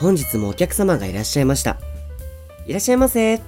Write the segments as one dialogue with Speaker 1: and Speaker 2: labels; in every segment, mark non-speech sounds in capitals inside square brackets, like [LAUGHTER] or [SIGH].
Speaker 1: 本日もお客様がいらっしゃいました。いらっしゃいませ。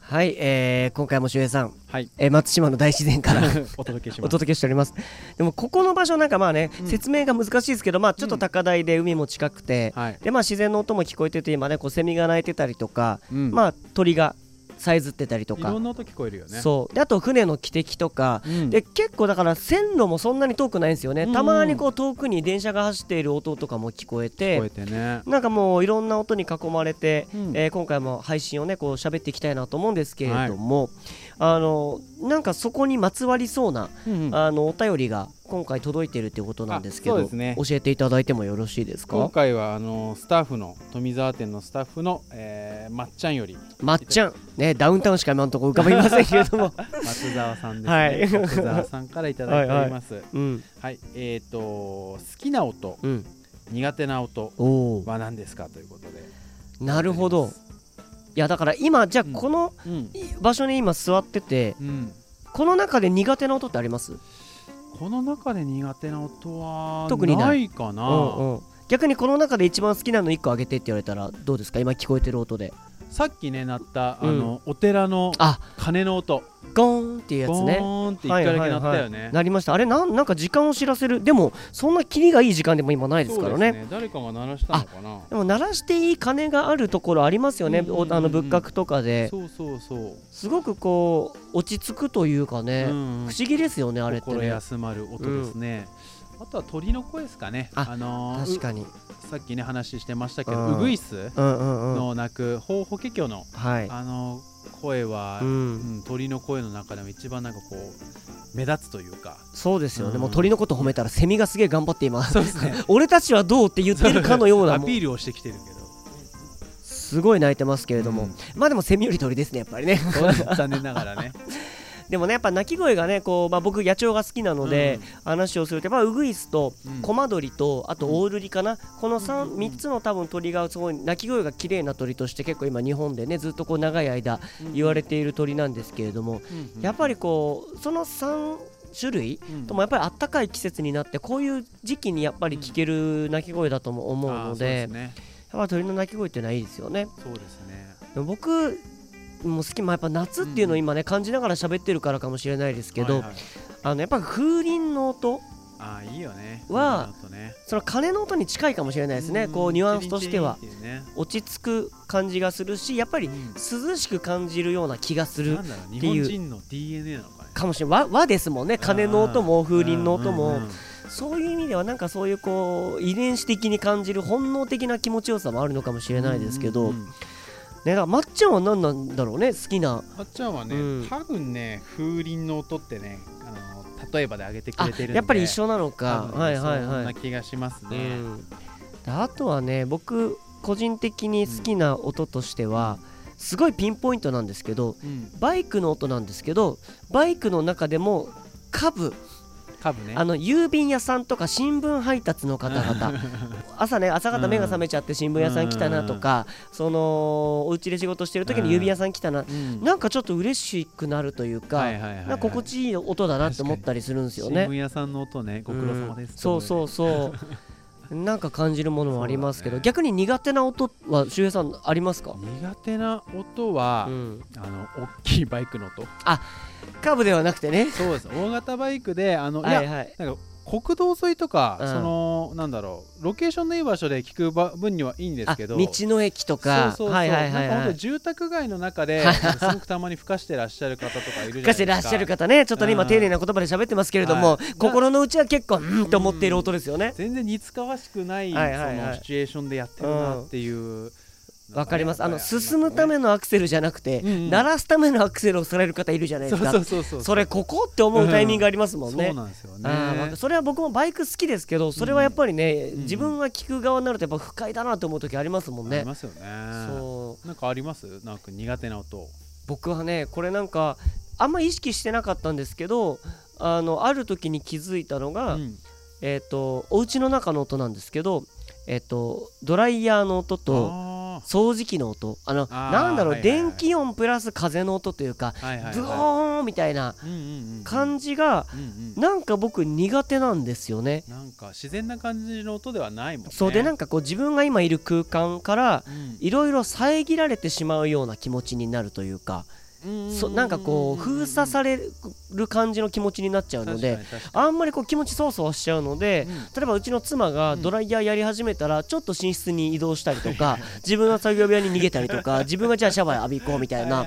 Speaker 1: はい、えー、今回も周平さん、
Speaker 2: はい、
Speaker 1: えー松島の大自然から [LAUGHS]
Speaker 2: お届けし
Speaker 1: お
Speaker 2: ます。
Speaker 1: 届けしております。でもここの場所なんかまあね、
Speaker 2: うん
Speaker 1: 説明が難しいですけど、まあちょっと高台で海も近くて、
Speaker 2: はい、
Speaker 1: でまあ自然の音も聞こえてて今ねこうセミが鳴いてたりとか、
Speaker 2: うん
Speaker 1: まあ鳥がさえずってたりとか。
Speaker 2: いろんな音聞こえるよね。
Speaker 1: そう。であと船の汽笛とか、
Speaker 2: うん。
Speaker 1: で結構だから線路もそんなに遠くないんですよね、
Speaker 2: うん。うん
Speaker 1: たまにこう遠くに電車が走っている音とかも聞こえて。
Speaker 2: 聞こえてね。
Speaker 1: なんかもういろんな音に囲まれて、
Speaker 2: うん。
Speaker 1: えー今回も配信をねこう喋っていきたいなと思うんですけれども、あのなんかそこにまつわりそうな、
Speaker 2: うんうん。
Speaker 1: あのお便りが今回届いてるってことなんですけど
Speaker 2: ね。
Speaker 1: 教えていただいてもよろしいです
Speaker 2: 今
Speaker 1: か
Speaker 2: 回はあのスタッフの富澤店のスタッフの、えー、まっちゃんより。
Speaker 1: まっちゃん。ねダウンタウンしか今のところ浮かびませんけれども。[LAUGHS]
Speaker 2: 松澤さんですね。
Speaker 1: はい。
Speaker 2: 松澤さんからいただいております。[LAUGHS] はい
Speaker 1: うん。
Speaker 2: えっ、と好きな音、
Speaker 1: うん。
Speaker 2: 苦手な音は何ですかということで。
Speaker 1: なるほど。いやだから今じゃあ
Speaker 2: うん。
Speaker 1: この
Speaker 2: うん。
Speaker 1: 場所に今座ってて
Speaker 2: うん。
Speaker 1: この中で苦手な音ってあります？
Speaker 2: この中で苦手な音は
Speaker 1: 特にない。
Speaker 2: かな。
Speaker 1: うんうん。逆にこの中で一番好きなの1個あげてって言われたらどうですか？今聞こえてる音で
Speaker 2: さっきね鳴った、
Speaker 1: うん。
Speaker 2: あのお寺の
Speaker 1: あ。
Speaker 2: 鐘の音。
Speaker 1: ゴーンっていうやつ
Speaker 2: ゴ
Speaker 1: ね
Speaker 2: ーンって一回だけ鳴ったよね。
Speaker 1: なりました。あれなんなんか時間を知らせる。でもそんなキリがいい時間でも今ないですからね。
Speaker 2: 誰かが鳴らしたのかな。
Speaker 1: でも鳴らしていい鐘があるところありますよね、あの仏閣とかで。
Speaker 2: そうそうそう、
Speaker 1: すごくこう落ち着くというかね、不思議ですよねあれって
Speaker 2: 心
Speaker 1: ね
Speaker 2: 休まる音ですね、あとは鳥の声ですかね。
Speaker 1: あ
Speaker 2: のー
Speaker 1: 確かに。
Speaker 2: うさっきね話してましたけど、
Speaker 1: うん。
Speaker 2: ウグイスの鳴く法法華経の、
Speaker 1: はい。
Speaker 2: あのー声は、
Speaker 1: う
Speaker 2: うんん鳥の声の中でも一番なんかこう目立つというか。
Speaker 1: そうですよね、
Speaker 2: うん。
Speaker 1: もう鳥のこと褒めたらセミがすげえ頑張っています
Speaker 2: そうですね。[LAUGHS]
Speaker 1: 俺たちはどうって言ってるかのような
Speaker 2: アピールをしてきてるけど。
Speaker 1: すごい泣いてますけれども、
Speaker 2: うん。
Speaker 1: まあでもセミより鳥ですねやっぱりね。
Speaker 2: 残念ながらね
Speaker 1: でもねやっぱ鳴き声がねこう、まあ、僕野鳥が好きなので、話をするとやっぱウグイスと
Speaker 2: うん。
Speaker 1: コマドリとあとオオルリかな、この 3, 三つの多分鳥がすごい鳴き声が綺麗な鳥として結構今日本でねずっとこう長い間
Speaker 2: うん
Speaker 1: 言われている鳥なんですけれども、やっぱりこうその3種類
Speaker 2: うん。
Speaker 1: ともやっぱりあったかい季節になってこういう時期にやっぱり聞ける鳴き声だとも思う
Speaker 2: あーそう
Speaker 1: ので,、
Speaker 2: すね。
Speaker 1: やっぱ鳥の鳴き声っていうのはいいですよね。
Speaker 2: そうですね。
Speaker 1: 僕も好き、まあ、やっぱ夏っていうのを今ね感じながら喋ってるからかもしれないですけど、
Speaker 2: はいはい。
Speaker 1: あのやっぱ風鈴の音
Speaker 2: あーいいよね。
Speaker 1: は
Speaker 2: ね。
Speaker 1: その鐘の音に近いかもしれないですね、
Speaker 2: ん
Speaker 1: こうニュアンスとしては。
Speaker 2: ね。
Speaker 1: 落ち着く感じがするしやっぱり
Speaker 2: うん。
Speaker 1: 涼しく感じるような気がするっていう。
Speaker 2: 日本人の DNA なのかね。
Speaker 1: かもしれない和和ですもんね鐘の音も風鈴の音も、
Speaker 2: うんうんうん。
Speaker 1: そういう意味ではなんかそういうこう遺伝子的に感じる本能的な気持ちよさもあるのかもしれないですけど、
Speaker 2: うんうんうん
Speaker 1: ねだからまっちゃんは何なんだろうね好きな。
Speaker 2: あっちゃんはね、
Speaker 1: うん。
Speaker 2: 多分ね風鈴の音ってねあの例えばで上げてく
Speaker 1: あ
Speaker 2: れてる
Speaker 1: やっぱり一緒なのか。
Speaker 2: 多分ね
Speaker 1: はいはい
Speaker 2: そん
Speaker 1: は
Speaker 2: ない気がしますね、
Speaker 1: うん、であとはね僕個人的に好きな音としては、すごいピンポイントなんですけど
Speaker 2: うん。
Speaker 1: バイクの音なんですけどバイクの中でも株
Speaker 2: 多分ね。
Speaker 1: あの郵便屋さんとか新聞配達の方々。[LAUGHS] 朝ね朝方目が覚めちゃって新聞屋さん来たなとか、そのお家で仕事してる時に郵便屋さん来たな、
Speaker 2: うん。
Speaker 1: なんかちょっと嬉しくなるというか心地いい音だなって思ったりするんですよね。
Speaker 2: 新聞。屋さんの音ねご苦労様です、
Speaker 1: うん。そうそうそうなんか感じるものもありますけど、
Speaker 2: ね。
Speaker 1: 逆に苦手な音は周平さんありますか、
Speaker 2: 苦手な音は、
Speaker 1: うん、
Speaker 2: あの大きいバイクの音。
Speaker 1: カーブではなくてね。
Speaker 2: そうです。大型バイクであの、いや
Speaker 1: はいはい。
Speaker 2: なんか国道沿いとか、
Speaker 1: うん。
Speaker 2: そのなんだろうロケーションのいい場所で聞くば分にはいいんです
Speaker 1: あ
Speaker 2: けど。
Speaker 1: 道の駅とか。
Speaker 2: そうそうそう、
Speaker 1: はいはいはい
Speaker 2: 住宅街の中ですごくたまに吹かしてらっしゃる方とかいるじゃないですか。
Speaker 1: 吹かしてらっしゃる方ねちょっとね今
Speaker 2: うん
Speaker 1: 丁寧な言葉で喋ってますけれども、
Speaker 2: はい。
Speaker 1: 心の内は結構うんって思っている音ですよね、
Speaker 2: 全然似つかわしくない,、
Speaker 1: はいはいはい。
Speaker 2: そのシチュエーションでやってるなっていう
Speaker 1: わかります。あの進むためのアクセルじゃなくて、
Speaker 2: うんうん。
Speaker 1: 鳴らすためのアクセルをされる方いるじゃないですか。
Speaker 2: そ
Speaker 1: れここって思うタイミングありますもんね、
Speaker 2: そうなんですよね。
Speaker 1: それは僕もバイク好きですけどそれはやっぱりね、
Speaker 2: うん。
Speaker 1: 自分が聞く側になるとやっぱ不快だなと思う時ありますもんね。
Speaker 2: ありますよね。
Speaker 1: そう。
Speaker 2: なんかあります？なんか苦手な音。
Speaker 1: 僕はねこれなんかあんま意識してなかったんですけどあのある時に気づいたのが、
Speaker 2: うん。
Speaker 1: えっ、とお家の中の音なんですけどえっ、とドライヤーの音と
Speaker 2: あ
Speaker 1: 掃除機の音。あのなんだろう、電気音プラス風の音というか
Speaker 2: ーはいはいはい。
Speaker 1: ブオーンみたいな感じがなんか僕苦手なんですよね。
Speaker 2: なんか自然な感じの音ではないもんね。
Speaker 1: そうでなんかこう自分が今いる空間から
Speaker 2: うん。
Speaker 1: いろいろ遮られてしまうような気持ちになるというかそなんかこう封鎖される感じの気持ちになっちゃうのであんまりこう気持ちそわそわしちゃうので例えばうちの妻がドライヤーやり始めたらちょっと寝室に移動したりとか自分は作業部屋に逃げたりとか [LAUGHS] 自分がじゃあシャワー浴び行こうみたいなっ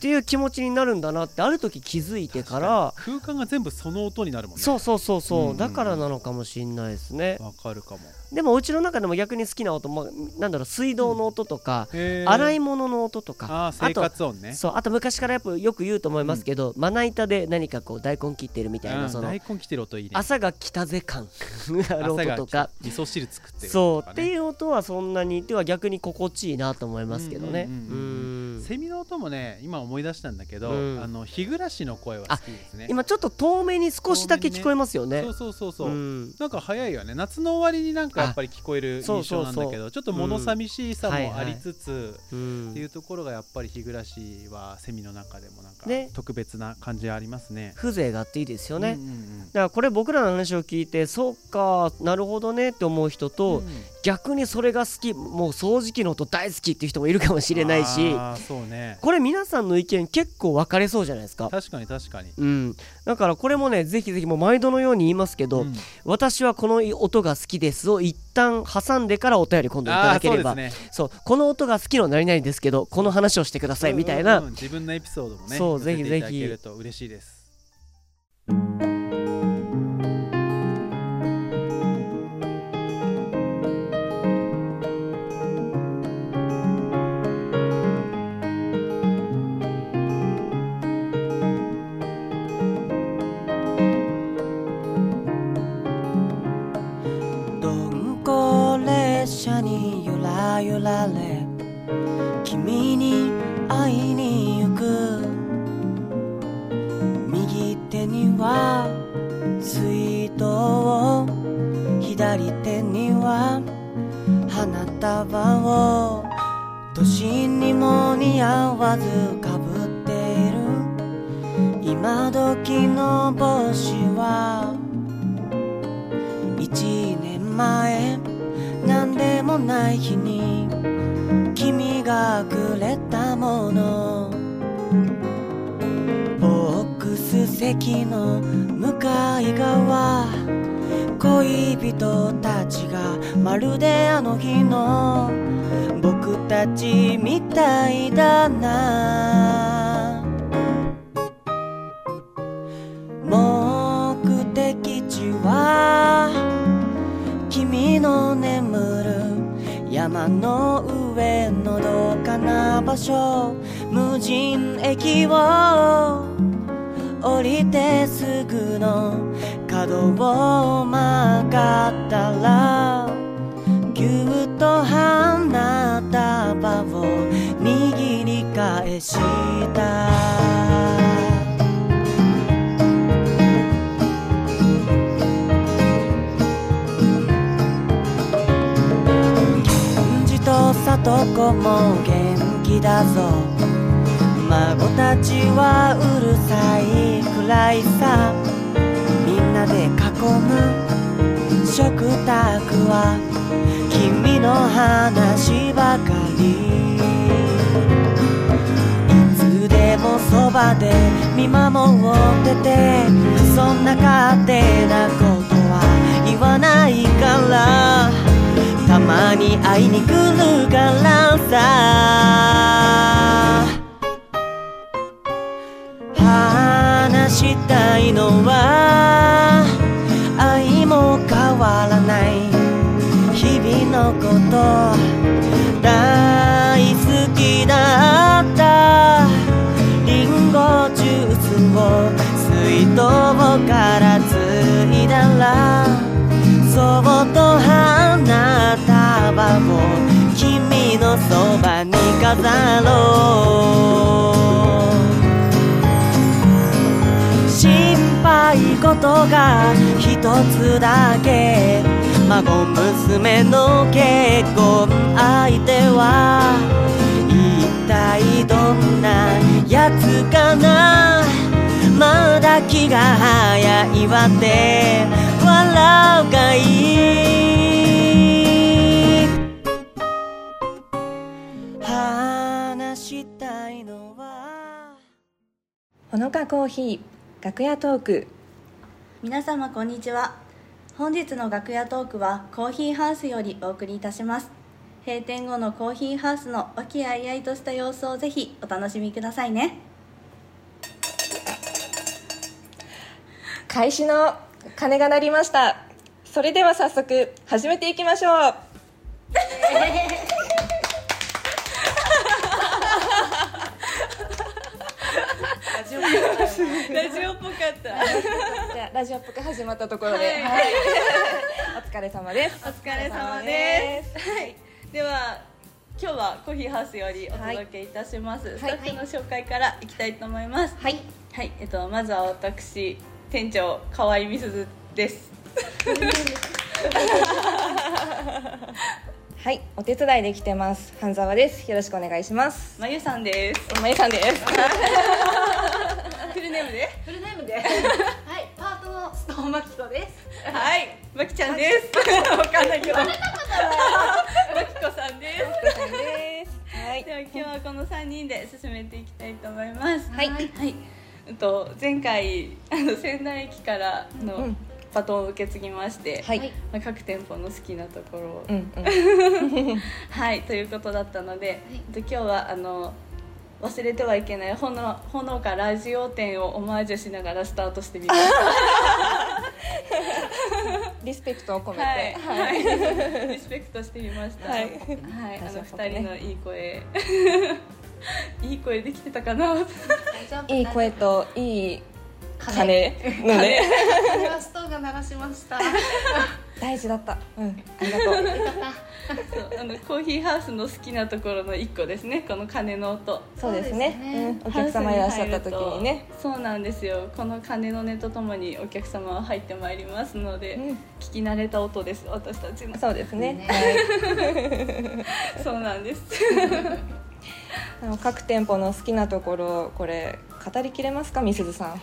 Speaker 1: ていう気持ちになるんだなってある時気づいてから
Speaker 2: 空間が全部その音になるもんね。
Speaker 1: そうそうそうそう、だからなのかもしんないですね。
Speaker 2: わかるかも
Speaker 1: でもうちの中でも逆に好きな音、まあ、なんだろう水道の音とか、洗い物の音とか。
Speaker 2: あー生活音ね。
Speaker 1: そうあと昔からやっぱよく言うと思いますけど、まな板で何かこう大根切ってるみたいな、
Speaker 2: うん
Speaker 1: その
Speaker 2: 大根来てる音いいね。
Speaker 1: 朝が来たぜ感。が [LAUGHS] ある音とか。
Speaker 2: 味噌汁作ってる
Speaker 1: そうって
Speaker 2: う
Speaker 1: いう音はそんなにでは逆に心地いいなと思いますけどね。
Speaker 2: うんうんうん
Speaker 1: うん。
Speaker 2: セミの音もね今思い出したんだけど、
Speaker 1: うん。
Speaker 2: あの日暮らしの声は好きですね。
Speaker 1: 今ちょっと遠目に少しだけ聞こえますよね。
Speaker 2: そうそうそうそう、
Speaker 1: うん。
Speaker 2: なんか早いよね。夏の終わりになんかやっぱり聞こえる印象なんだけど
Speaker 1: そう
Speaker 2: ちょっと物寂しさ
Speaker 1: うん
Speaker 2: もありつつ、
Speaker 1: うん。
Speaker 2: っていうところがやっぱり日暮らしはセミの中でもなんか
Speaker 1: ね。
Speaker 2: 特別な感じありますね。
Speaker 1: 風情があっていいですよね、だからこれ僕らの話を聞いてそうかなるほどねって思う人と、
Speaker 2: うん
Speaker 1: 逆にそれが好きもう掃除機の音大好きっていう人もいるかもしれないし
Speaker 2: ね。
Speaker 1: これ皆さんの意見結構分かれそうじゃないですか。
Speaker 2: 確かに確かに、
Speaker 1: うん、だからこれもねぜひぜひもう毎度のように言いますけど、
Speaker 2: うん。
Speaker 1: 私はこの音が好きですを一旦挟んでからお便り今度いただければ。
Speaker 2: そうね。
Speaker 1: そう。この音が好きの何々ですけどこの話をしてくださいみたいな、
Speaker 2: うんうんうん自分のエピソードもね
Speaker 1: そうぜひぜひ。
Speaker 2: 嬉しいです
Speaker 1: がくれたもの。ボックス席の向かい側。恋人たちがまるであの日の。僕たちみたいだな。目的地は君の眠山の上のどかな場所。無人駅を降りてすぐの角を曲がったらぎゅっと花束を握り返した。氏と里子も元気だぞ。孫たちはうるさいくらいさ。みんなで囲む食卓は君の話ばかり。いつでもそばで見守ってて。そんな勝手なことは言わないから。まに会いに来るからさ。話したいのは愛も変わらない。日々のこと。大好きだ
Speaker 3: った。リンゴジュースを水筒からついだらそっと君のそばに
Speaker 1: 飾ろう。心配事が一つだけ。孫娘の結婚相手は一体どんなやつかな。まだ気が早いわって笑うがいい？
Speaker 4: ほのかコーヒー楽屋トーク。
Speaker 5: 皆様こんにちは。本日の楽屋トークはコーヒーハウスよりお送りいたします。閉店後のコーヒーハウスの和気あいあいとした様子をぜひお楽しみくださいね。
Speaker 4: 開始の鐘が鳴りました。それでは早速始めていきましょう [LAUGHS]
Speaker 5: ラジオっぽかった。
Speaker 4: じゃあラジオっぽく始まったところで、
Speaker 5: はい。
Speaker 4: はい。お疲れ様です。
Speaker 5: お疲れ様です。はい。では今日はコーヒーハウスよりお届けいたします、スタッフの紹介からいきたいと思います。
Speaker 4: はい。
Speaker 5: はい、えっと、まずは私店長河合美鈴です。[LAUGHS]
Speaker 4: はい。お手伝いできてます。半沢です。よろしくお願いします。
Speaker 5: まゆさんです。
Speaker 4: まゆさんです [LAUGHS]
Speaker 5: ネームで
Speaker 6: フルネームで [LAUGHS] はいパートのストーンマキコです
Speaker 5: はい、まきちゃんです。わかんないけど。まきこさんです。
Speaker 4: はい
Speaker 5: では今日はこの三人で進めていきたいと思います。
Speaker 4: はい
Speaker 5: はい。うんと前回あの仙台駅からの
Speaker 4: うん
Speaker 5: バトンを受け継ぎまして、
Speaker 4: はい、
Speaker 6: はい
Speaker 5: まあ各店舗の好きなところを、
Speaker 4: うんうん [LAUGHS] [LAUGHS]
Speaker 5: はいということだったので、えっと今日はあの。忘れてはいけないほのほのかラジオ展をオマージュしながらスタートしてみました。
Speaker 4: リスペクトを込めて。
Speaker 5: はい、はい、リスペクトしてみました。
Speaker 4: はい。
Speaker 5: はい、あの
Speaker 4: ラジオっぽくね
Speaker 5: 二人のいい声。[LAUGHS] いい声できてたかな。
Speaker 4: いい声といい
Speaker 6: 鐘。
Speaker 4: 鐘。のね
Speaker 6: これはストが鳴らしました。よ
Speaker 4: 大事だった。うん。ありがとう
Speaker 5: あのコーヒーハウスの好きなところの一個ですね。この鐘の音。
Speaker 4: そうですね。
Speaker 6: そう
Speaker 4: ん、お客様いらっしゃった時にね。
Speaker 5: そうなんですよ。この鐘の音とともにお客様は入ってまいりますので、
Speaker 4: うん。
Speaker 5: 聞き慣れた音です。私たちの。
Speaker 4: そうですね。[LAUGHS]
Speaker 5: そうなんです。[LAUGHS]
Speaker 4: あの各店舗の好きなところこれ語りきれますか？みすずさん。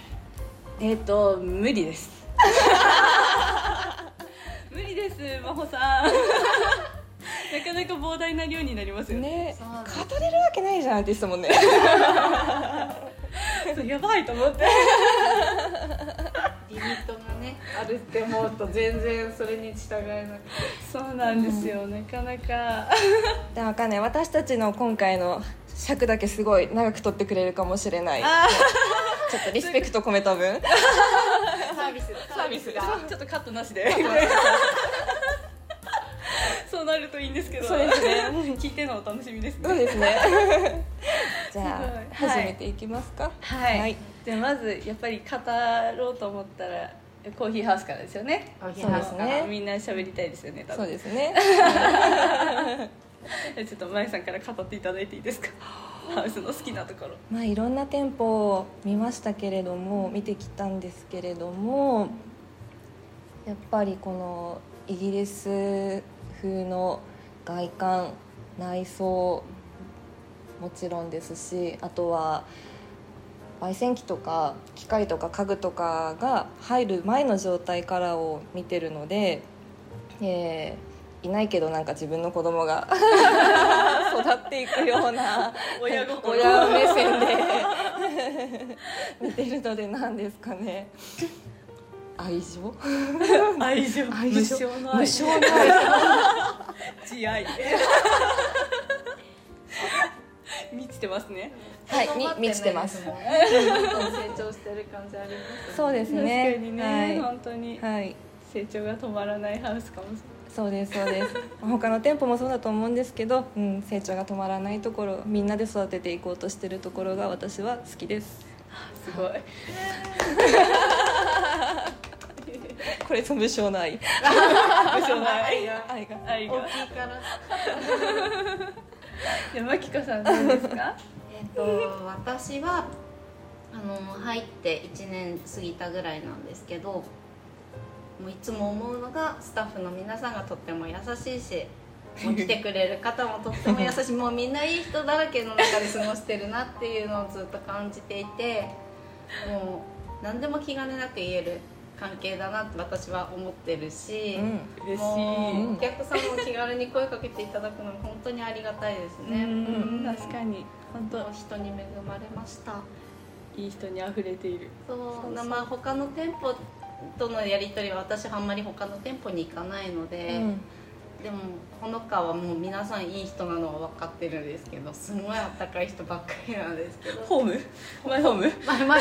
Speaker 5: えっ、と無理です。[LAUGHS] 無理です真帆さんなかなか膨大な量になりますよね。
Speaker 4: ね。語れるわけないじゃんって質問ね。[LAUGHS]
Speaker 5: そうやばいと思って。[LAUGHS]
Speaker 6: リミットがね。あるって思うと全然それに従えなくて。
Speaker 5: そうなんですよ、なかなか。[LAUGHS]
Speaker 4: でわかんない。私たちの今回の尺だけすごい長く取ってくれるかもしれない。
Speaker 5: あ
Speaker 4: ちょっとリスペクト込めた分。
Speaker 6: サービス。サービスが。
Speaker 5: ちょっとカットなしで [LAUGHS] そうなるといいんですけど。
Speaker 4: そうですね。
Speaker 5: 聞いてのお楽しみですね。
Speaker 4: そうですね。[LAUGHS] じゃあ始めていきますか？
Speaker 5: はい、
Speaker 4: はい。
Speaker 5: でまずやっぱり語ろうと思ったらコーヒーハウスからですよね。
Speaker 6: コーヒ
Speaker 4: そうですね。
Speaker 5: みんな喋りたいですよね多
Speaker 4: そう
Speaker 5: 分
Speaker 4: ですね。[LAUGHS]
Speaker 5: ちょっとまゆさんから語っていただいていいですか？ハウスの好きなところ。
Speaker 4: まあいろんな店舗を見ましたけれども見てきたんですけれどもやっぱりこのイギリス風の外観内装もちろんですしあとは焙煎機とか機械とか家具とかが入る前の状態からを見てるので、えーいないけどなんか自分の子供が [LAUGHS] 育っていくような [LAUGHS]
Speaker 5: 親
Speaker 4: 目線で [LAUGHS] 見てるので何ですかね愛情？[LAUGHS]
Speaker 5: 愛情。
Speaker 4: 愛情。
Speaker 5: 無償の愛。
Speaker 4: 無償の愛。
Speaker 5: 慈愛。[LAUGHS] 満ちてますね。
Speaker 4: はいに満ちてます。
Speaker 6: どんどん成長してる感じあります
Speaker 4: そうです
Speaker 5: 確
Speaker 4: ね
Speaker 5: かにね、本当に
Speaker 4: はい、はい、
Speaker 5: 成長が止まらないハウスかもし
Speaker 4: そうですそうです。[LAUGHS] 他の店舗もそうだと思うんですけど、うん、成長が止まらないところみんなで育てていこうとしてるところが私は好きです。
Speaker 5: れない
Speaker 4: これぞ無償の愛。
Speaker 5: 無償の愛
Speaker 4: 愛が。
Speaker 5: 愛が。
Speaker 6: 大きいから。
Speaker 5: じゃあマキコさんどうですか？
Speaker 6: えっと私はあの入って1年過ぎたぐらいなんですけどもういつも思うのがスタッフの皆さんがとっても優しいしもう来てくれる方もとっても優しい。[LAUGHS] もうみんないい人だらけの中で過ごしてるなっていうのをずっと感じていてもう何でも気兼ねなく言える関係だなって私は思ってるし、
Speaker 5: 嬉し
Speaker 6: もうお客さんも気軽に声かけていただくのも本当にありがたいですね。
Speaker 5: うん。確かに。本当。
Speaker 6: 人に恵まれました。
Speaker 5: いい人に溢れている。
Speaker 6: そう。
Speaker 5: そうそう。
Speaker 6: まあ他の店舗とのやり取りは私あんまり他の店舗に行かないので、でもほのかはもう皆さんいい人なのは分かってるんですけどすごいあったかい人ばっかりなんですけど。
Speaker 5: ホーム？マイホーム？
Speaker 6: まあまあ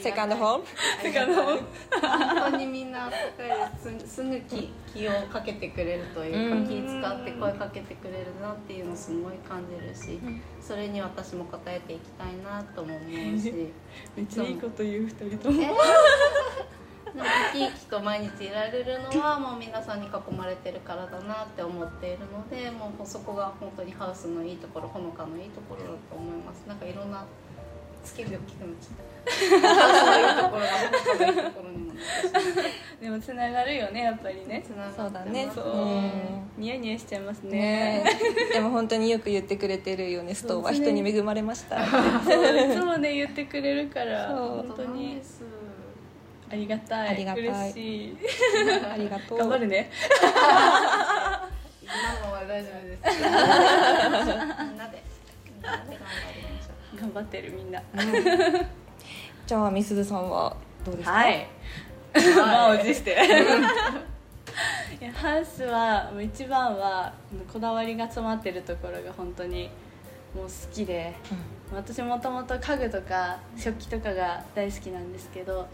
Speaker 4: セカンドホーム？
Speaker 6: セカンドホーム？本当にみんなあったかいです。すぐ気気をかけてくれるというか、
Speaker 4: うん。
Speaker 6: 気使って声かけてくれるなっていうのすごい感じるし、それに私も応えていきたいなとも思うし。[LAUGHS]
Speaker 5: めっちゃいいこと言う二人とも
Speaker 6: でも [LAUGHS] 生き生きと毎日いられるのはもう皆さんに囲まれてるからだなって思っているのでもうそこが本当にハウスのいいところほのかのいいところだと思います。なんかいろんなつける大きくなっちゃったハウスのいいところがほのかのいいところにも
Speaker 5: でもつながるよねやっぱりね。
Speaker 6: つながって
Speaker 4: そうだね。
Speaker 5: そう
Speaker 4: うん
Speaker 5: ニヤニヤしちゃいます
Speaker 4: ね。
Speaker 5: ね。
Speaker 4: えでも本当によく言ってくれてるよねストーンは。
Speaker 5: そう
Speaker 4: 人に恵まれました [LAUGHS]
Speaker 5: そういつもね言ってくれるから
Speaker 4: そう。
Speaker 5: 本当に。
Speaker 6: です
Speaker 5: ありがたい。
Speaker 4: ありがたい。
Speaker 5: 嬉しい。
Speaker 4: ありがとう。
Speaker 5: 頑張るね。[LAUGHS]
Speaker 6: 今のは大丈夫です。みんなで。頑張
Speaker 5: ってるみんな。
Speaker 4: じゃあみすずさんはどうですか？
Speaker 5: はい。満を持していやハウスはもう一番はこだわりが詰まってるところが本当にもう好きで。私もともと家具とか食器とかが大好きなんですけど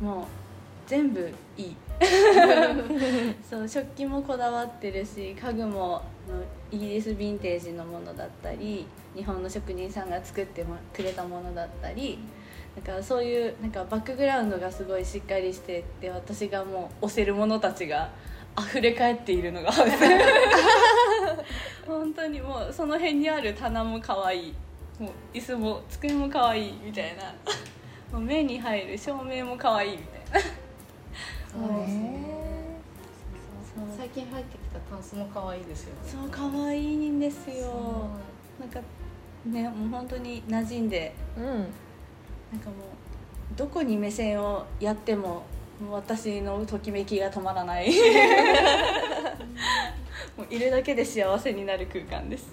Speaker 5: もう全部いい。[LAUGHS] そう食器もこだわってるし家具もイギリスヴィンテージのものだったり日本の職人さんが作ってくれたものだったりだかそういうなんかバックグラウンドがすごいしっかりしてて私がもう推せるものたちが溢れ返っているのが [LAUGHS] 本当にもうその辺にある棚も可愛い。もう椅子も机も可愛いみたいな。目に入る照明も可愛いみたいな。
Speaker 6: そうですね最近入ってきたタンスも可愛いですよね。
Speaker 5: そう可愛いんですよ。なんかねもう本当に馴染んで。
Speaker 4: うん。
Speaker 5: なんかもうどこに目線をやってももう私のときめきが止まらない。[LAUGHS] もういるだけで幸せになる空間です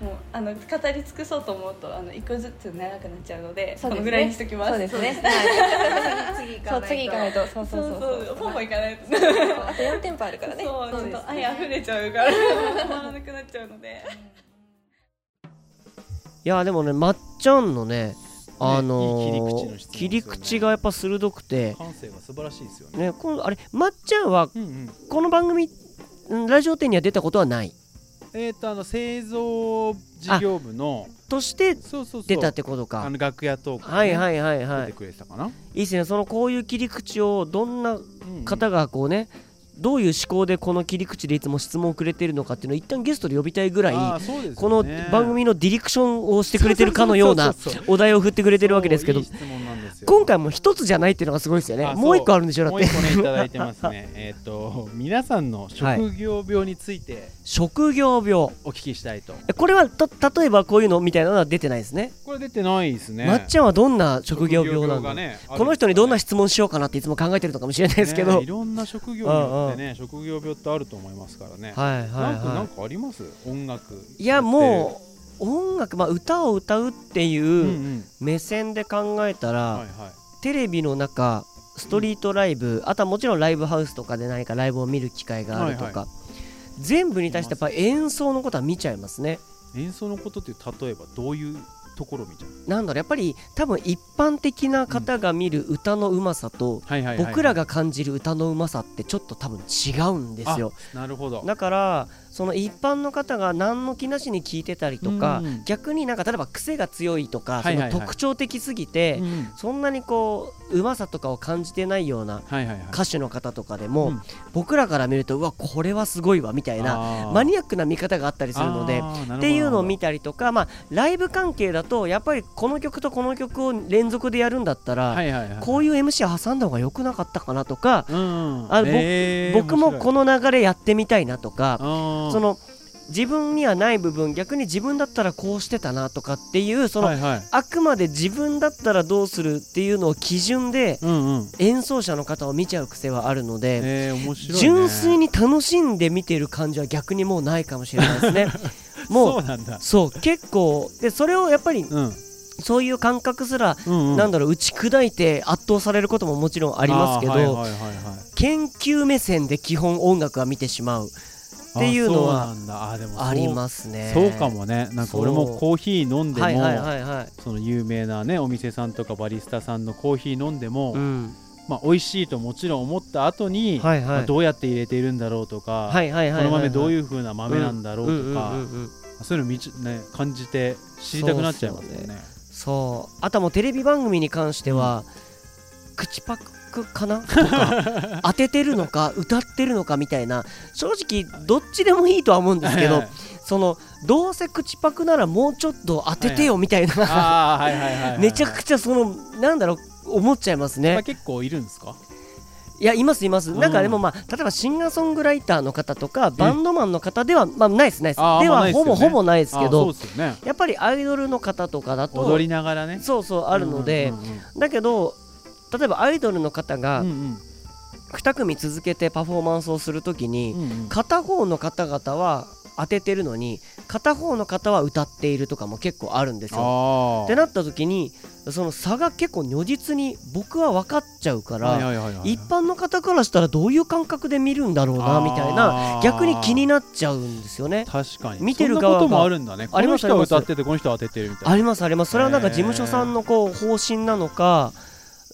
Speaker 5: もうあの語り尽くそうと思うとあの一個ずつ長くなっちゃうので
Speaker 4: そうですね。
Speaker 5: このぐらいにしときます。
Speaker 4: そうですね。
Speaker 6: 次行
Speaker 4: そう次行かない
Speaker 6: と
Speaker 4: とそう
Speaker 5: そ
Speaker 4: ううそう。う
Speaker 5: そうポンポンいかないと。
Speaker 4: あと4店舗あるからね。
Speaker 5: そうちょっ
Speaker 6: そうですね。
Speaker 5: と愛溢れちゃうから。止まらなくなっちゃうので。
Speaker 1: いやでもねまっちゃんのねあの
Speaker 2: いい切り口の
Speaker 1: ー
Speaker 2: 質問
Speaker 1: 切り口がやっぱ鋭くて。
Speaker 2: 感性が素晴らしいですよね。
Speaker 1: ねこのあれまっちゃんは
Speaker 2: うんうん。
Speaker 1: この番組んラジオ店には出たことはない
Speaker 2: えっ、とあの製造事業部の
Speaker 1: として出たってこと
Speaker 2: あ
Speaker 1: か
Speaker 2: の楽屋トーク、ね、
Speaker 1: はいはいはいはい。
Speaker 2: 出てくれてたかな、
Speaker 1: いいですね。そのこういう切り口をどんな
Speaker 2: うん。うん
Speaker 1: 方がこうねどういう思考でこの切り口でいつも質問をくれてるのかっていうのを一旦ゲストで呼びたいぐらい
Speaker 2: ね。
Speaker 1: この番組のディレクションをしてくれてるかのようなお題を振ってくれてるわけですけど今回も一つじゃないっていうのがすごいですよね。
Speaker 2: あ
Speaker 1: もう一個あるんでしょ？だって。
Speaker 2: もう一個ねいただいてますね。[LAUGHS] えっと皆さんの職業病について
Speaker 1: 職業病。
Speaker 2: お聞きしたいと、
Speaker 1: えこれはと例えばこういうのみたいなのは出てないですね？
Speaker 2: これ出てないですね。
Speaker 1: まっちゃんはどんな職業病なんだ、
Speaker 2: がね
Speaker 1: この人にどんな
Speaker 2: 質
Speaker 1: 質問しようかなっていつも考えてるのかもしれないですけど、
Speaker 2: いろんな職業によってね職業病ってあると思いますからね、
Speaker 1: はいはい
Speaker 2: なんかな
Speaker 1: は
Speaker 2: んかあります？音楽。
Speaker 1: いいやもう音楽、まあ、歌を歌うってい
Speaker 2: う
Speaker 1: 目線で考えたら、テレビの中ストリートライブ、あとはもちろんライブハウスとかで何かライブを見る機会があるとか、
Speaker 2: はい
Speaker 1: 全部に対してやっぱ演奏のことは見ちゃいますね。
Speaker 2: 演奏のことって例えばどういうところ見ちゃう？
Speaker 1: なんだろうやっぱり多分一般的な方が見る歌のうまさと、僕らが感じる歌のうまさってちょっと多分違うんですよ。
Speaker 2: あなるほど。
Speaker 1: だからその一般の方が何の気なしに聞いてたりとか、
Speaker 2: うん。
Speaker 1: 逆になんか例えば癖が強いとか、その特徴的すぎて、
Speaker 2: うん。
Speaker 1: そんなにこううまさとかを感じてないような歌手の方とかでも、
Speaker 2: うん。
Speaker 1: 僕らから見るとうわこれはすごいわみたいなマニアックな見方があったりするのでっていうのを見たりとか、まあ、ライブ関係だとやっぱりこの曲とこの曲を連続でやるんだったら、こういう MC 挟んだ方が良くなかったかなとか、あぼ
Speaker 2: えー
Speaker 1: 僕もこの流れやってみたいなとか、その自分にはない部分逆に自分だったらこうしてたなとかっていうその、
Speaker 2: はいはい。
Speaker 1: あくまで自分だったらどうするっていうのを基準で
Speaker 2: うんうん。
Speaker 1: 演奏者の方を見ちゃう癖はあるので、
Speaker 2: えーね。
Speaker 1: 純粋に楽しんで見てる感じは逆にもうないかもしれないですね。[LAUGHS] も
Speaker 2: そう
Speaker 1: そう結構でそれをやっぱり
Speaker 2: うん。
Speaker 1: そういう感覚すら、
Speaker 2: うんうん。
Speaker 1: なんだろう打ち砕いて圧倒されることももちろんありますけど、
Speaker 2: はいはいはいはい。
Speaker 1: 研究目線で基本音楽は見てしまうっていうのは
Speaker 2: あ
Speaker 1: りますね。
Speaker 2: そうかもね。なんか俺もコーヒー飲んでも。その有名なねお店さんとかバリスタさんのコーヒー飲んでも、
Speaker 1: うん、
Speaker 2: まあ美味しいともちろん思った後に、
Speaker 1: はいはい。
Speaker 2: まあどうやって入れているんだろうとか、
Speaker 1: はいはいはいはいはい。
Speaker 2: この豆どういう風な豆なんだろうとか、
Speaker 1: うんうんうんうん
Speaker 2: そういうの見ちね感じて知りたくなっちゃいますよね。
Speaker 1: そう。あとはもうテレビ番組に関しては、口パクかな？とか当ててるのか歌ってるのかみたいな。正直どっちでもいいとは思うんですけど [LAUGHS] そのどうせ口パクならもうちょっと当ててよみたいな、めちゃくちゃそのなんだろう思っちゃいます
Speaker 2: まあ
Speaker 1: ね
Speaker 2: 結構いるんですか？
Speaker 1: いやいますいます、
Speaker 2: うん。
Speaker 1: なんかでもまあ例えばシンガーソングライターの方とかバンドマンの方ではまあないですないではほぼほぼないですけどやっぱりアイドルの方とかだと
Speaker 2: 踊りながらね。
Speaker 1: そうそうあるので、だけど例えばアイドルの方が
Speaker 2: うんうん。
Speaker 1: 2組続けてパフォーマンスをするときに、片方の方々は当ててるのに片方の方は歌っているとかも結構あるんですよ。ってなった時にその差が結構如実に僕は分かっちゃうから、一般の方からしたらどういう感覚で見るんだろうなみたいな逆に気になっちゃうんですよね。
Speaker 2: 確かに。
Speaker 1: 見てる側
Speaker 2: もあるんだね。こ
Speaker 1: あり
Speaker 2: の人は
Speaker 1: ますあります。
Speaker 2: 歌っててこの人は当ててるみたいな。
Speaker 1: ありますあります。それはなんか事務所さんのこう方針なのか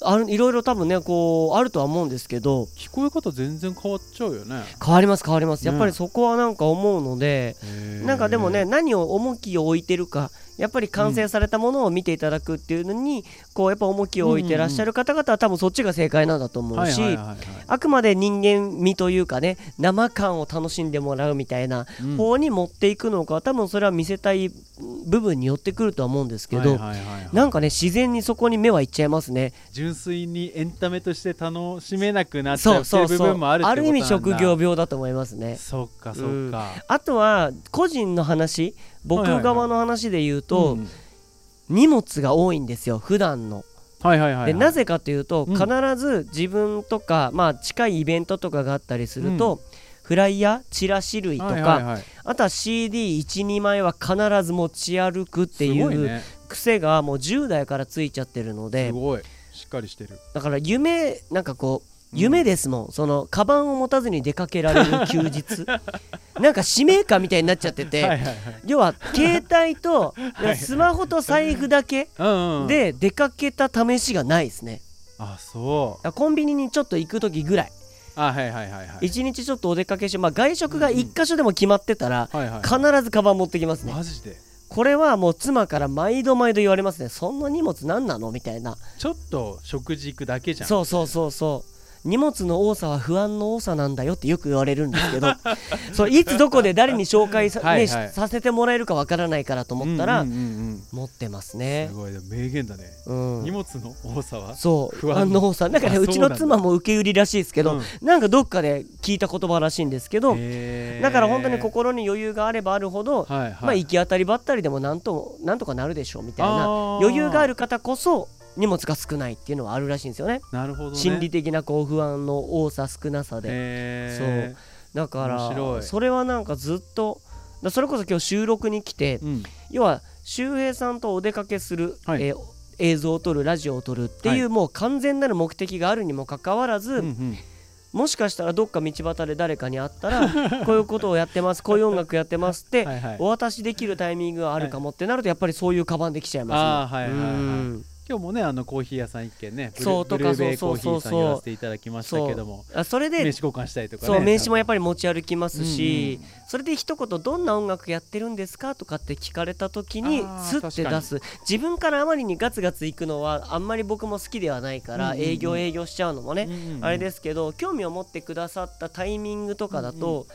Speaker 1: あるいろいろ多分ねこうあるとは思うんですけど
Speaker 2: 聞こえ方全然変わっちゃうよね。
Speaker 1: 変わります変わります。やっぱ
Speaker 2: ね。
Speaker 1: りそこはなんか思うので、なんかでもね何を重きを置いてるかやっぱり完成されたものを見ていただくっていうのに、こうやっぱ重きを置いてらっしゃる方々は多分そっちが正解なんだと思うし、あくまで人間味というかね生感を楽しんでもらうみたいな
Speaker 2: うん。
Speaker 1: 方に持っていくのか多分それは見せたい部分によってくるとは思うんですけど、なんかね自然にそこに目はいっちゃいますね。
Speaker 2: 純粋にエンタメとして楽しめなくなっちゃ
Speaker 1: そうう
Speaker 2: っていう部分もある
Speaker 1: ある意味職業
Speaker 2: 病
Speaker 1: 病だと思いますね。
Speaker 2: そっかそっか。
Speaker 1: あとは個人の話僕側の話で言うと、
Speaker 2: うん
Speaker 1: 荷物が多いんですよ普段の。
Speaker 2: はいはいはいはい。
Speaker 1: でなぜかというと、
Speaker 2: うん。
Speaker 1: 必ず自分とか、まあ、近いイベントとかがあったりすると、フライヤーチラシ類とか、
Speaker 2: はいはいはい。
Speaker 1: あとは CD12 枚は必ず持ち歩くっていう癖がもう10代からついちゃってるの
Speaker 2: す
Speaker 1: で
Speaker 2: ごい。しっかりしてる。
Speaker 1: だから夢なんかこう夢ですもん、そのカバンを持たずに出かけられる休日。[LAUGHS] なんか使命感みたいになっちゃってて、
Speaker 2: はい
Speaker 1: 要は携帯と [LAUGHS]
Speaker 2: はい
Speaker 1: スマホと財布だけで出かけた試しがないですね。
Speaker 2: あそう。
Speaker 1: コンビニにちょっと行く時ぐらい。
Speaker 2: あはいはいはいはい。
Speaker 1: 一日ちょっとお出かけして、まあ、外食が一箇所でも決まってたら
Speaker 2: はいはい
Speaker 1: 必ずカバン持ってきますね。
Speaker 2: マジで？
Speaker 1: これはもう妻から毎度毎度言われますねそんな荷物何なの？みたいな。
Speaker 2: ちょっと食事行くだけじゃん。
Speaker 1: そうそうそうそう荷物の多さは不安の多さなんだよってよく言われるんですけど [LAUGHS] そういつどこで誰に紹介さ,、
Speaker 2: はいはい。
Speaker 1: ねさせてもらえるかわからないからと思ったら、
Speaker 2: うんうんうん
Speaker 1: 持ってます
Speaker 2: うん
Speaker 1: ね。
Speaker 2: す、ごい。名言だね。
Speaker 1: うん。
Speaker 2: 荷物の多さは
Speaker 1: そう不
Speaker 2: 不安
Speaker 1: 安の多さ。なんかねうちの妻も受け売りらしいですけど、
Speaker 2: うん。
Speaker 1: なんかどっかで聞いた言葉らしいんですけどだから本当に心に余裕があればあるほど、
Speaker 2: はいはい。
Speaker 1: まあ行き当たりばったりでもなんともなんとかなるでしょうみたい
Speaker 2: あ
Speaker 1: な
Speaker 2: ー。
Speaker 1: 余裕がある方こそ荷物が少ないっていうのはあるらしいんですよね。
Speaker 2: なるほどね。
Speaker 1: 心理的なこう不安の多さ少なさで。
Speaker 2: へ
Speaker 1: だからそれはなんかずっとだそれこそ今日収録に来て
Speaker 2: ーうん。
Speaker 1: 要は周平さんとお出かけする、
Speaker 2: はい。
Speaker 1: えー映像を撮るラジオを撮るっていう、もう完全なる目的があるにもかかわらず、
Speaker 2: うんうん。
Speaker 1: もしかしたらどっか道端で誰かに会ったら [LAUGHS] こういうことをやってますこういう音楽やってますって [LAUGHS]
Speaker 2: はいはい。
Speaker 1: お渡しできるタイミングがあるかもってなるとやっぱりそういうカバンできちゃいますね。
Speaker 2: 今日もねあのコーヒー屋さん一軒ねブル
Speaker 1: そうとか
Speaker 2: ブルーベイコーヒーさん
Speaker 1: そうそう。そう
Speaker 2: 寄らせていただきましたけども。
Speaker 1: あそれで
Speaker 2: 名刺交換したりとかね
Speaker 1: そう名刺もやっぱり持ち歩きますし、
Speaker 2: うん
Speaker 1: それで一言どんな音楽やってるんですかとかって聞かれた時にスッて出す。自分からあまりにガツガツいくのはあんまり僕も好きではないから、
Speaker 2: うんうんうん。
Speaker 1: 営業営業しちゃうのもね、
Speaker 2: うんうんうん。
Speaker 1: あれですけど興味を持ってくださったタイミングとかだと、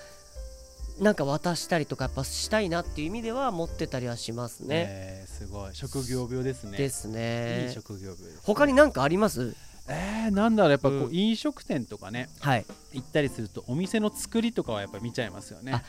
Speaker 1: なんか渡したりとかやっぱしたいなっていう意味では持ってたりはしますね。
Speaker 2: えーすごい。職業病ですね。
Speaker 1: です
Speaker 2: い
Speaker 1: ね。
Speaker 2: い。職業病です
Speaker 1: 他に何かあります？
Speaker 2: えー、なんだろうやっぱこう、
Speaker 1: うん。
Speaker 2: 飲食店とかね
Speaker 1: はい。
Speaker 2: 行ったりするとお店の作りとかはやっぱ見ちゃいますよね。
Speaker 1: あ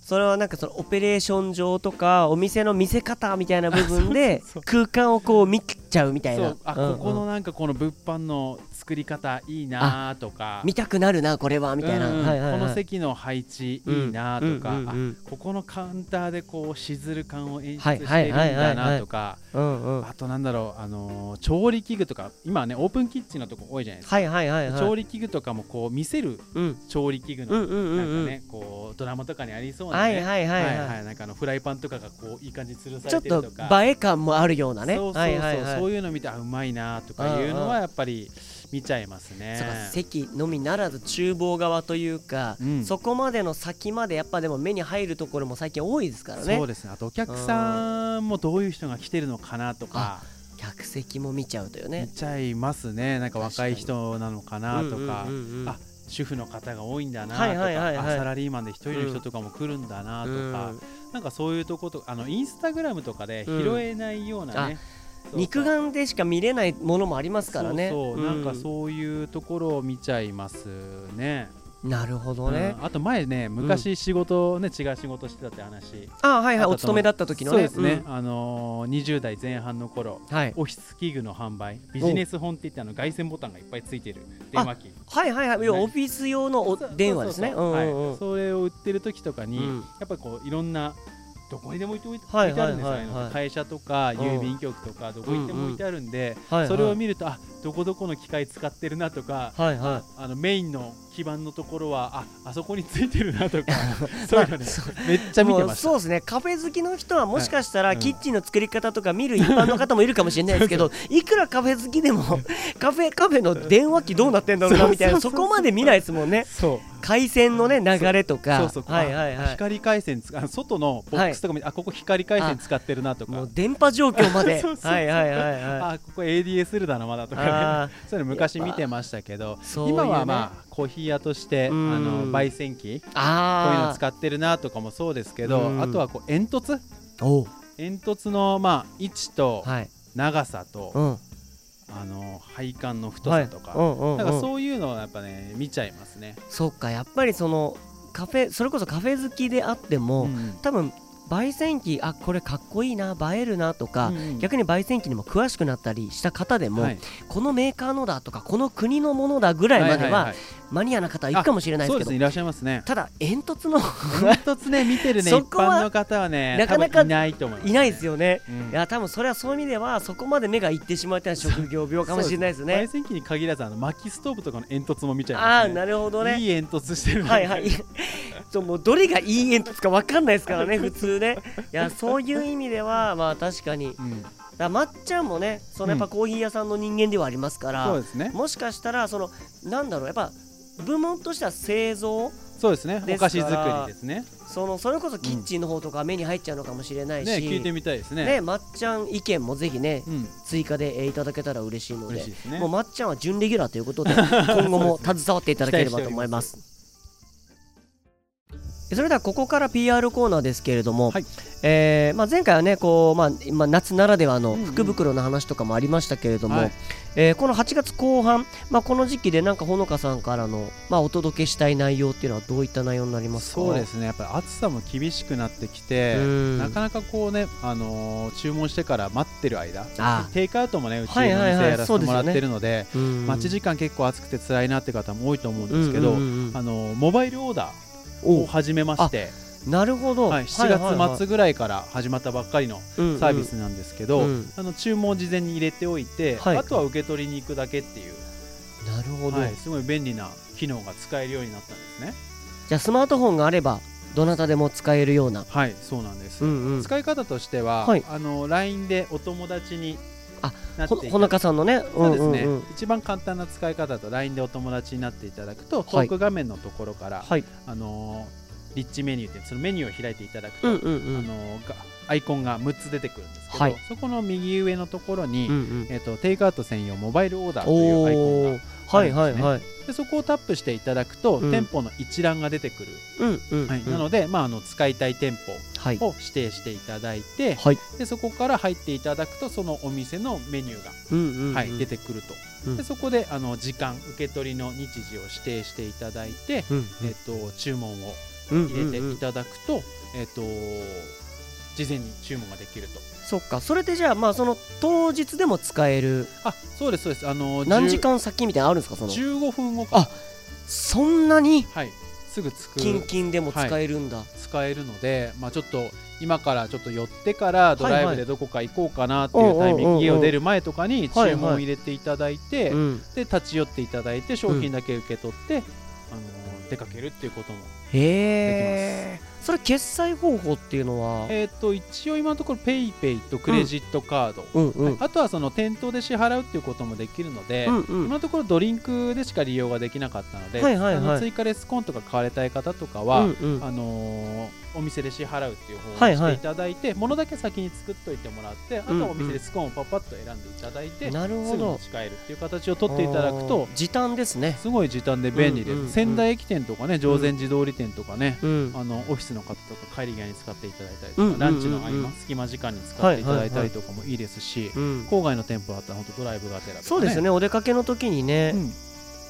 Speaker 1: それはなんかそのオペレーション上とかお店の見せ方みたいな部分で [LAUGHS] 空間をこう見ちゃうみたいな。
Speaker 2: あ、
Speaker 1: うんうん。
Speaker 2: ここのなんかこの物販の作り方いいなとか。
Speaker 1: 見たくなるなこれはみたいな、
Speaker 2: うん
Speaker 1: はいはいはい。
Speaker 2: この席の配置いいなとか、
Speaker 1: うんうんうん。
Speaker 2: ここのカウンターでこうしずる感を演出
Speaker 1: はい
Speaker 2: して
Speaker 1: はいはい
Speaker 2: るんだ
Speaker 1: はいはい。
Speaker 2: なとかあとなんだろうあのー調理器具とか今はねオープンキッチンのとこ多いじゃないですか、
Speaker 1: はいはいはいはい。
Speaker 2: 調理器具とかもこう見せる
Speaker 1: うん。
Speaker 2: 調理器具のなん
Speaker 1: うん
Speaker 2: かねこうドラマとかにありそうな
Speaker 1: は
Speaker 2: ね
Speaker 1: いはいはい。はい
Speaker 2: なんかあのフライパンとかがこういい感じに吊るさ
Speaker 1: ちょっと
Speaker 2: れてるとか
Speaker 1: 映え感もあるようなね。
Speaker 2: そうそうそう、
Speaker 1: はいはいはい
Speaker 2: そういうの見てあうまいなとかいうのはやっぱり見ちゃいますね。
Speaker 1: そうか席のみならず厨房側というか、
Speaker 2: うん。
Speaker 1: そこまでの先までやっぱでも目に入るところも最近多いですからね。
Speaker 2: そうですね。あとお客さんもどういう人が来てるのかなとか。
Speaker 1: 客席も見ちゃうとよ
Speaker 2: 見
Speaker 1: ね。
Speaker 2: ちゃいますね。なんか若い人なのかなとか。
Speaker 1: うんうんうんうん
Speaker 2: あ主婦の方が多いんだなとか。あサラリーマンで一人の人とかも来るんだなとか、なんかそういうとことあのインスタグラムとかで拾えないようなね、そうそう
Speaker 1: 肉眼でしか見れないものもありますからね。
Speaker 2: そうそう、なんか
Speaker 1: う
Speaker 2: そういうところを見ちゃいますね。
Speaker 1: なるほどね、
Speaker 2: うん。あと前ね昔仕事ね、違う仕事してたって話。
Speaker 1: あはいはい。お勤めだった時のね。
Speaker 2: そうですね、あのー、20代前半の頃
Speaker 1: うんはい。
Speaker 2: オフィス器具の販売ビジネス本って言ってあの外線ボタンがいっぱいついてる。電話機。
Speaker 1: はいはいはい、
Speaker 2: ね。
Speaker 1: オフィス用のお電話ですね。
Speaker 2: それを売ってる時とかに、
Speaker 1: うん。
Speaker 2: やっぱりこういろんなどこにでも置いておいて
Speaker 1: はい
Speaker 2: 置いてあるんですよ、会社とか
Speaker 1: ん。
Speaker 2: 郵便局とかどこ行っても置いてあるんで、それを見るとあどこどこの機械使ってるなとか、
Speaker 1: はいは
Speaker 2: あのメインの基板のところはああそこについてるなとか。[LAUGHS] そういうのねめっちゃ見てまし
Speaker 1: そうですね。カフェ好きの人はもしかしたらキッチンの作り方とか見る一般の方もいるかもしれないですけど [LAUGHS] いくらカフェ好きでも [LAUGHS] カフェカフェの電話機どうなってんだろうなみたいなそこまで見ないですもんね。
Speaker 2: そう。
Speaker 1: 回線のね流れとか。はいはいはい。
Speaker 2: あ光回線つあの外のボックスとか見て、あここ光回線使ってるなとか。
Speaker 1: もう電波状況まで。はいはいはいはい。
Speaker 2: あここ ADSL だなまだとかそういうの昔見てましたけど今はまあコーヒー屋としてあ
Speaker 1: うん。
Speaker 2: の焙煎機こういうの
Speaker 1: あ
Speaker 2: 使ってるなとかもそうですけど
Speaker 1: うん。
Speaker 2: あとはこう煙突。煙突のまあ位置と
Speaker 1: はい。
Speaker 2: 長さと
Speaker 1: うん。
Speaker 2: あの配管の太
Speaker 1: はい。
Speaker 2: さとかなんかそういうのをやっぱね見ちゃいますね。
Speaker 1: そっかやっぱりそのカフェそれこそカフェ好きであっても、
Speaker 2: うん。
Speaker 1: 多分焙煎機あこれかっこいいな映えるなとか、
Speaker 2: うんうん。
Speaker 1: 逆に焙煎機にも詳しくなったりした方でも、
Speaker 2: はい。
Speaker 1: このメーカーのだとかこの国のものだぐらいまでは,、マニアな方はいるかもしれないですけど。
Speaker 2: ね。いらっしゃいますね。
Speaker 1: ただ煙突の。
Speaker 2: 煙突ね見てるね。[LAUGHS] 一般の方はね
Speaker 1: なかなか
Speaker 2: いないと思います、
Speaker 1: いないですよね、
Speaker 2: うん。
Speaker 1: いや多分それはそういう意味ではそこまで目がいってしまうっていう職業病かもしれないです
Speaker 2: 焙
Speaker 1: ね。
Speaker 2: 煎機に限らずあの薪ストーブとかの煙突も見ちゃい
Speaker 1: あ
Speaker 2: ますね。
Speaker 1: あなるほどね。
Speaker 2: いい煙突してるな
Speaker 1: はいはい。[LAUGHS] そうもうどれがいい煙突かわかんないですからね [LAUGHS] 普通ね。いやそういう意味ではまあ確かに。
Speaker 2: うん、
Speaker 1: らまっちゃんもねそのやっぱコーヒー屋さんの人間ではありますから、
Speaker 2: そうですね。
Speaker 1: もしかしたらそのなんだろうやっぱ部門としては製造
Speaker 2: そうですね。お菓子作りですね。
Speaker 1: そのそれこそキッチンの方とか目に入っちゃうのかもしれないし、
Speaker 2: ね聞いてみたいですね。
Speaker 1: ねまっちゃん意見もぜひね
Speaker 2: うん、
Speaker 1: 追加でえーいただけたら嬉しいので
Speaker 2: ね。
Speaker 1: もうまっちゃんは準レギュラーということで [LAUGHS] 今後も携わっていただければと思います。それではここから PR コーナーですけれども、
Speaker 2: はい
Speaker 1: えーまあ、前回はねこう、まあ今夏ならではの
Speaker 2: うんうん
Speaker 1: 福袋の話とかもありましたけれども、
Speaker 2: はい
Speaker 1: えーこの8月後半、まあ、この時期でなんかほのかさんからの、まあ、お届けしたい内容っていうのはどういった内容になりますか？
Speaker 2: そうですね。やっぱり暑さも厳しくなってきて
Speaker 1: う、ん。
Speaker 2: なかなかこうね、あのー注文してから待ってる間、
Speaker 1: あ
Speaker 2: テイクアウトもねうちの店やらせてもらってるので、
Speaker 1: うん。
Speaker 2: 待ち時間結構暑くて辛いなって方も多いと思うんですけど、あのーモバイルオーダーを始めまして、
Speaker 1: なるほど、
Speaker 2: はい、7月末ぐらいから始まったばっかりの
Speaker 1: 末
Speaker 2: サービスなんですけど、
Speaker 1: うん。
Speaker 2: あの注文を事前に入れておいて、
Speaker 1: はい。
Speaker 2: あとは受け取りに行くだけっていう、
Speaker 1: なるほど、
Speaker 2: はい、すごい便利な機能が使えるようになったんですね。
Speaker 1: じゃあスマートフォンがあればどなたでも使えるような、
Speaker 2: はい、そうなんです。
Speaker 1: うんうん。
Speaker 2: 使い方としては、
Speaker 1: はい。
Speaker 2: あの LINE でお友達になっていた
Speaker 1: ほほのかさんのね。
Speaker 2: そうですね、
Speaker 1: んんん
Speaker 2: 一番簡単な使い方だと LINE でお友達になっていただくと、ト
Speaker 1: はい。
Speaker 2: ーク画面のところから、
Speaker 1: はい。
Speaker 2: あのーリッチメニューってそのメニューを開いていただくと、
Speaker 1: うんうんうん。
Speaker 2: あのアイコンが6つ出てくるんですけど、
Speaker 1: はい。
Speaker 2: そこの右上のところに、
Speaker 1: うんうん。
Speaker 2: えっとテイクアウト専用モバイルオーダーというアイコン
Speaker 1: お
Speaker 2: が
Speaker 1: ーはいはいはい。
Speaker 2: でそこをタップしていただくと、
Speaker 1: うん。
Speaker 2: 店舗の一覧が出てくる、
Speaker 1: うんうん
Speaker 2: はい。
Speaker 1: うん
Speaker 2: なので、まあ、あの使いたい店舗
Speaker 1: はい。
Speaker 2: を指定していただいて、
Speaker 1: はい。
Speaker 2: でそこから入っていただくとそのお店のメニューが、
Speaker 1: うんうんうん。
Speaker 2: はい、出てくると、
Speaker 1: うん。
Speaker 2: でそこであの時間受け取りの日時を指定していただいて、
Speaker 1: うん
Speaker 2: えっと注文を
Speaker 1: うん
Speaker 2: 入れていただくと、えっと事前に注文ができると。
Speaker 1: そっか。それでじゃあまあその当日でも使える。
Speaker 2: あそうですそうです。あの
Speaker 1: 何時
Speaker 2: 10
Speaker 1: 間先みたいなのあるんですかその
Speaker 2: ？15分後
Speaker 1: あそんなに？
Speaker 2: はい。すぐ作
Speaker 1: キン
Speaker 2: る
Speaker 1: キンでも使えるんだ、
Speaker 2: 使えるので、まあ、ちょっと今からちょっと寄ってからドライブでどこか行こうかなっていうタイミング、家を出る前とかに
Speaker 1: はいはい
Speaker 2: 注文を入れていただいて、
Speaker 1: うん
Speaker 2: で立ち寄っていただいて商品だけ受け取って、出かけるっていうことも、
Speaker 1: できます。それ決済方法っていうのは？
Speaker 2: えっ、と一応今のところ PayPay とクレジットカード、
Speaker 1: うんうん、
Speaker 2: はいあとはその店頭で支払うっていうこともできるので、
Speaker 1: うんうん。
Speaker 2: 今のところドリンクでしか利用ができなかったので、
Speaker 1: はいはいはい。
Speaker 2: あの追加でスコーンとか買われたい方とかは、
Speaker 1: うんうん。
Speaker 2: あのーお店で支払うっていう方
Speaker 1: はいはい
Speaker 2: をしていただいて、物だけ先に作っといてもらって、あとはお店でスコーンをパパッと選んでいただいて、
Speaker 1: なるほど。
Speaker 2: すぐ持ち帰るっていう形を取っていただくと
Speaker 1: 時短ですね。
Speaker 2: すごい時短で便利です、
Speaker 1: うんうんうん。
Speaker 2: 仙台駅店とかね定禅寺通り店とかね、
Speaker 1: うん。
Speaker 2: あのオフィスの方とか帰り際に使っていただいたりとか、
Speaker 1: うんうんうんうん。
Speaker 2: ランチの合間隙間時間に使っていただいたりとかもいいですし、
Speaker 1: うん。
Speaker 2: 郊外の店舗だったら本当ドライブがてらね、
Speaker 1: そうですよね。お出かけの時にね、
Speaker 2: うん。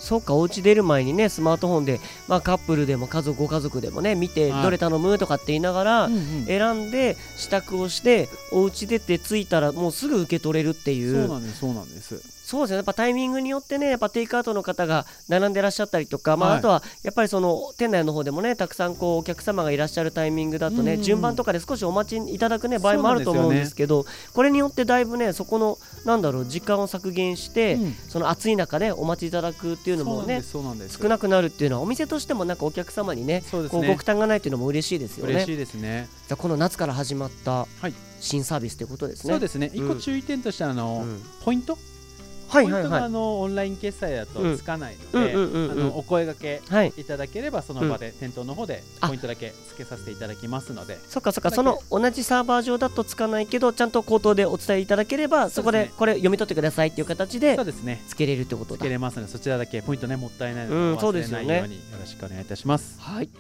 Speaker 1: そうかお家出る前にねスマートフォンで、まあ、カップルでも家族ご家族でもね見て、
Speaker 2: はい。
Speaker 1: どれ頼むとかって言いながら、選んで支度をしてお家出て着いたらもうすぐ受け取れるっていう。
Speaker 2: そうなんですそうなんです
Speaker 1: そうですね。やっぱタイミングによってねやっぱテイクアウトの方が並んでらっしゃったりとか、まあ、
Speaker 2: はい。
Speaker 1: あとはやっぱりその店内の方でもねたくさんこうお客様がいらっしゃるタイミングだとね、
Speaker 2: うん。うん
Speaker 1: 順番とかで少しお待ちいただくね場合もあると思うん
Speaker 2: です
Speaker 1: けどこれによってだいぶねそこのなんだろう時間を削減して、
Speaker 2: うん。
Speaker 1: その暑い中でお待ちいただくっていうのもね少なくなるっていうのはお店としてもなんかお客様にねこうご負担がないっていうのも嬉しいですよね。
Speaker 2: 嬉しいですね。
Speaker 1: じゃあこの夏から始まった
Speaker 2: はい。
Speaker 1: 新サービスということですね。
Speaker 2: そうですね。一個
Speaker 1: うん。
Speaker 2: 注意点としてはあの、
Speaker 1: うん。
Speaker 2: ポイント
Speaker 1: はいはい
Speaker 2: ポイントがあ
Speaker 1: はい。
Speaker 2: のオンライン決済だとつかないので、あのお声掛け
Speaker 1: はい。
Speaker 2: いただければその場で、店頭の方で
Speaker 1: あ
Speaker 2: ポイントだけ付けさせていただきますので。
Speaker 1: そっかそっか。その同じサーバー上だとつかないけどちゃんと口頭でお伝えいただければそこ
Speaker 2: で
Speaker 1: これ読み取ってくださいっていう形で
Speaker 2: そうですね。
Speaker 1: つけれるってことだ。
Speaker 2: 付け。れますのでそちらだけポイントねもったいないので、忘れないようによろしくお願いいたします。
Speaker 1: はい。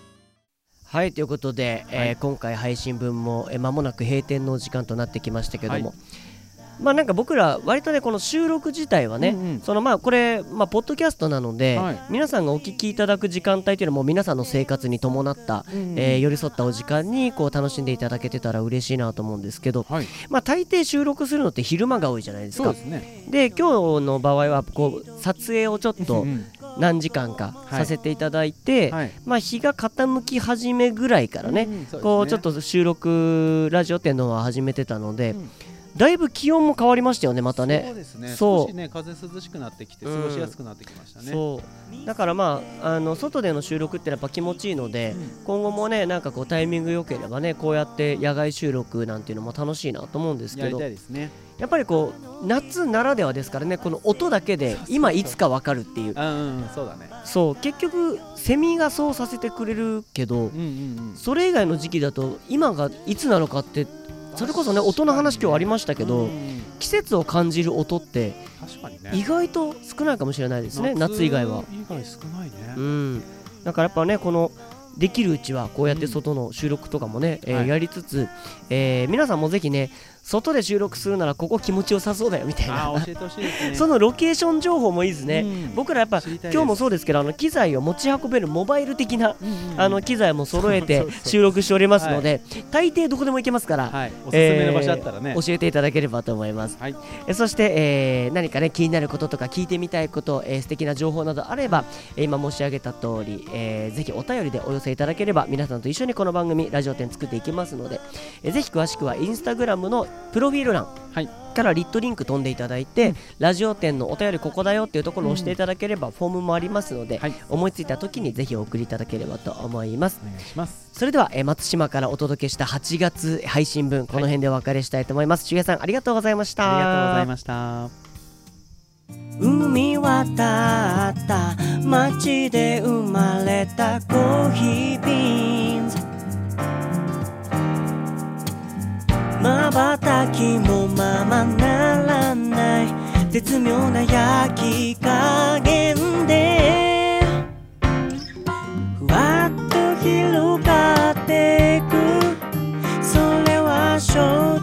Speaker 1: はいということで、えー
Speaker 2: はい。
Speaker 1: 今回配信分もえー間もなく閉店の時間となってきましたけども、
Speaker 2: はい
Speaker 1: まあなんか僕ら割とねこの収録自体はね、
Speaker 2: うんうん。
Speaker 1: そのまあこれまあポッドキャストなので、
Speaker 2: はい。
Speaker 1: 皆さんがお聞きいただく時間帯というのも皆さんの生活に伴った、えー寄り添ったお時間にこう楽しんでいただけてたら嬉しいなと思うんですけど、
Speaker 2: はい。
Speaker 1: まあ大抵収録するのって昼間が多いじゃないですか。
Speaker 2: ですね。
Speaker 1: で今日の場合はこう撮影をちょっと
Speaker 2: うん
Speaker 1: 何時間か
Speaker 2: はい。
Speaker 1: させていただいて、
Speaker 2: はい。
Speaker 1: まあ日が傾き始めぐらいからね、
Speaker 2: うんうんそうですね。
Speaker 1: こうちょっと収録ラジオ店の方は始めてたので、
Speaker 2: うん
Speaker 1: だいぶ気温も変わりましたよねまた
Speaker 2: そう
Speaker 1: ね
Speaker 2: ですね。
Speaker 1: そう。
Speaker 2: 少しね風涼しくなってきて過ごしやすくなってきましたね、
Speaker 1: そう。だからまああの外での収録ってやっぱ気持ちいいので、
Speaker 2: うん。
Speaker 1: 今後もねなんかこうタイミング良ければねこうやって野外収録なんていうのも楽しいなと思うんです
Speaker 2: やり
Speaker 1: けど
Speaker 2: たいですね。
Speaker 1: やっぱりこう夏ならではですからねこの音だけで今いつかわかるっていう。
Speaker 2: うんうんうんそうだね。
Speaker 1: そう。結局セミがそうさせてくれるけど
Speaker 2: うんうんうん。
Speaker 1: それ以外の時期だと今がいつなのかってそれこそね音の話今日ありましたけど、
Speaker 2: うん
Speaker 1: 季節を感じる音って意外と少ないかもしれないですね夏以外は。
Speaker 2: 以外少ないね。
Speaker 1: うん、だからやっぱねこのできるうちはこうやって外の収録とかもね、えやりつつ、えー皆さんもぜひね外で収録するならここ気持ちよさそうだよみたいな。そのロケーション情報もいいですね、
Speaker 2: うん。
Speaker 1: 僕らやっぱ今日もそうですけどあの機材を持ち運べるモバイル的な、
Speaker 2: うんうん。うん
Speaker 1: あの機材も揃えて収録しておりますので、大抵どこでも行けますから、
Speaker 2: はい。おすすめの場所あったらね、
Speaker 1: 教えていただければと思います、
Speaker 2: はい。
Speaker 1: えそして、えー何かね気になることとか聞いてみたいこと、えー素敵な情報などあれば、えー今申し上げた通り、えーぜひお便りでお寄せいただければ皆さんと一緒にこの番組ラジオ展作っていきますので、えーぜひ詳しくはインスタグラムの
Speaker 3: プロフィール欄
Speaker 2: はい。
Speaker 3: からリットリンク飛んでいただいて、ラジオ店のお便りここだよっていうところを押していただければ、フォームもありますので、
Speaker 2: はい。
Speaker 3: 思いついた時にぜひお送りいただければと思います。
Speaker 2: お願いします。
Speaker 3: それでは、えー松島からお届けした8月配信分この辺でお別れしたいと思います、しゅうやさんありがとうございました。
Speaker 2: ありがとうございました。
Speaker 3: 海渡った街で生まれたコーヒーまばたきもままならない。絶妙な焼き加減で。ふわっと広がっていく。それは正直